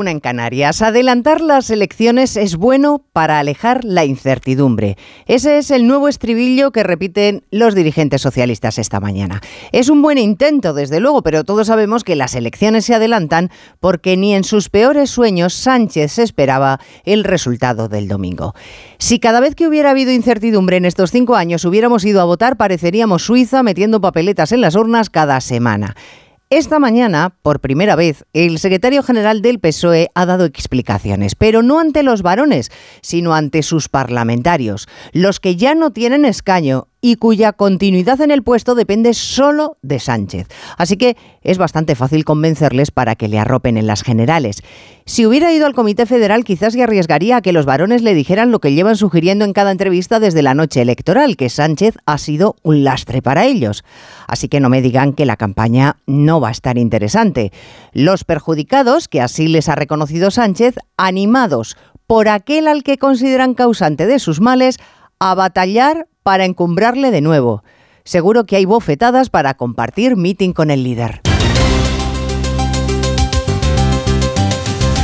Una en Canarias. Adelantar las elecciones es bueno para alejar la incertidumbre. Ese es el nuevo estribillo que repiten los dirigentes socialistas esta mañana. Es un buen intento, desde luego, pero todos sabemos que las elecciones se adelantan porque ni en sus peores sueños Sánchez esperaba el resultado del domingo. Si cada vez que hubiera habido incertidumbre en estos cinco años hubiéramos ido a votar, pareceríamos Suiza metiendo papeletas en las urnas cada semana. Esta mañana, por primera vez, el secretario general del PSOE ha dado explicaciones, pero no ante los varones, sino ante sus parlamentarios, los que ya no tienen escaño y cuya continuidad en el puesto depende solo de Sánchez. Así que es bastante fácil convencerles para que le arropen en las generales. Si hubiera ido al Comité Federal, quizás se arriesgaría a que los varones le dijeran lo que llevan sugiriendo en cada entrevista desde la noche electoral, que Sánchez ha sido un lastre para ellos. Así que no me digan que la campaña no va a estar interesante. Los perjudicados, que así les ha reconocido Sánchez, animados por aquel al que consideran causante de sus males, a batallar para encumbrarle de nuevo. Seguro que hay bofetadas para compartir meeting con el líder.